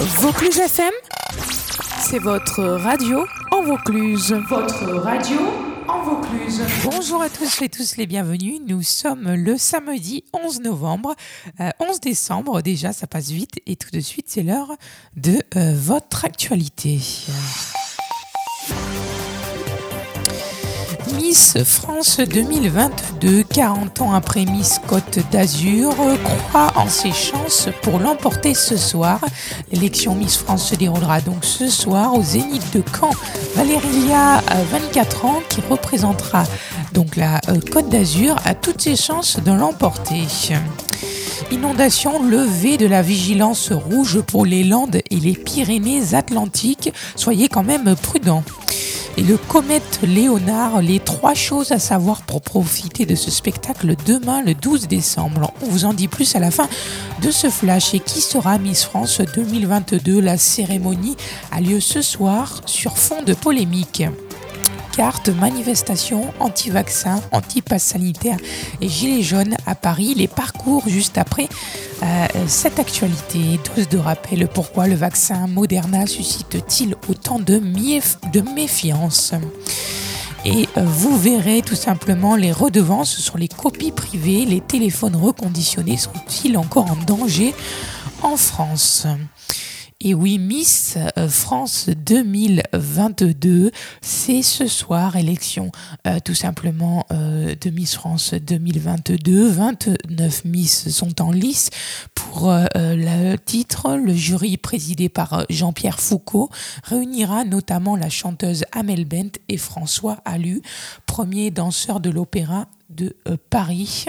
Vaucluse FM, c'est votre radio en Vaucluse. Votre radio en Vaucluse. Bonjour à tous et tous les bienvenus. Nous sommes le samedi 11 novembre, 11 euh, décembre. Déjà, ça passe vite et tout de suite, c'est l'heure de euh, votre actualité. Miss France 2022, 40 ans après Miss Côte d'Azur, croit en ses chances pour l'emporter ce soir. L'élection Miss France se déroulera donc ce soir au Zénith de Caen. Valéria, 24 ans, qui représentera donc la euh, Côte d'Azur, a toutes ses chances de l'emporter. Inondation, levée de la vigilance rouge pour les Landes et les Pyrénées-Atlantiques. Soyez quand même prudents et le comète Léonard, les trois choses à savoir pour profiter de ce spectacle demain le 12 décembre. On vous en dit plus à la fin de ce flash. Et qui sera Miss France 2022 La cérémonie a lieu ce soir sur fond de polémique carte manifestation anti-vaccin, anti-pass sanitaire et gilets jaunes à Paris. Les parcours juste après euh, cette actualité. Dose de rappel pourquoi le vaccin Moderna suscite-t-il autant de, de méfiance? Et euh, vous verrez tout simplement les redevances sur les copies privées. Les téléphones reconditionnés sont-ils encore en danger en France? Et oui, Miss euh, France 2022, c'est ce soir, élection euh, tout simplement euh, de Miss France 2022. 29 Miss sont en lice pour le titre. Le jury présidé par Jean-Pierre Foucault réunira notamment la chanteuse Amel Bent et François Allu, premier danseur de l'opéra de Paris.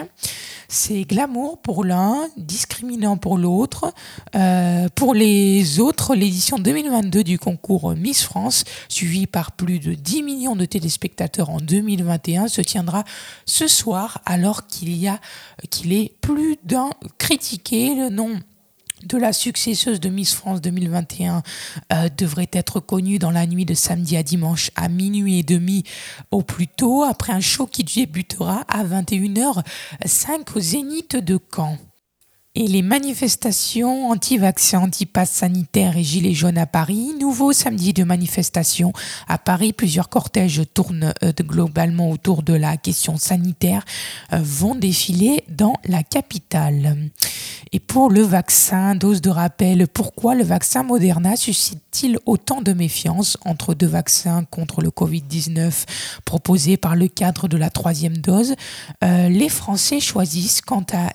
C'est glamour pour l'un, discriminant pour l'autre. Euh, pour les autres, l'édition 2022 du concours Miss France, suivi par plus de 10 millions de téléspectateurs en 2021, se tiendra ce soir alors qu'il y a qu'il est plus d'un critiqué. Le nom de la successeuse de Miss France 2021 euh, devrait être connue dans la nuit de samedi à dimanche à minuit et demi au plus tôt, après un show qui débutera à 21h05 au Zénith de Caen et les manifestations anti-vaccins, anti-pass sanitaire et gilets jaunes à Paris. Nouveau samedi de manifestation à Paris. Plusieurs cortèges tournent euh, globalement autour de la question sanitaire, euh, vont défiler dans la capitale. Et pour le vaccin, dose de rappel, pourquoi le vaccin Moderna suscite-t-il autant de méfiance entre deux vaccins contre le Covid-19 proposés par le cadre de la troisième dose? Euh, Les Français choisissent quant à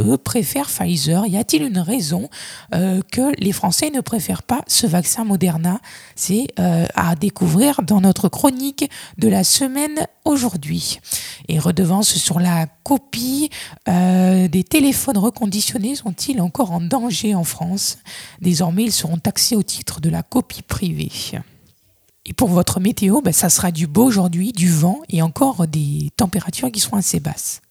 eux préfèrent Pfizer. Y a-t-il une raison euh, que les Français ne préfèrent pas ce vaccin Moderna? C'est euh, à découvrir dans notre chronique de la semaine aujourd'hui. Et redevance sur la copie euh, des téléphones reconditionnés sont-ils encore en danger en France? Désormais, ils seront taxés au titre de la copie privée. Et pour votre météo, ben, ça sera du beau aujourd'hui, du vent et encore des températures qui seront assez basses.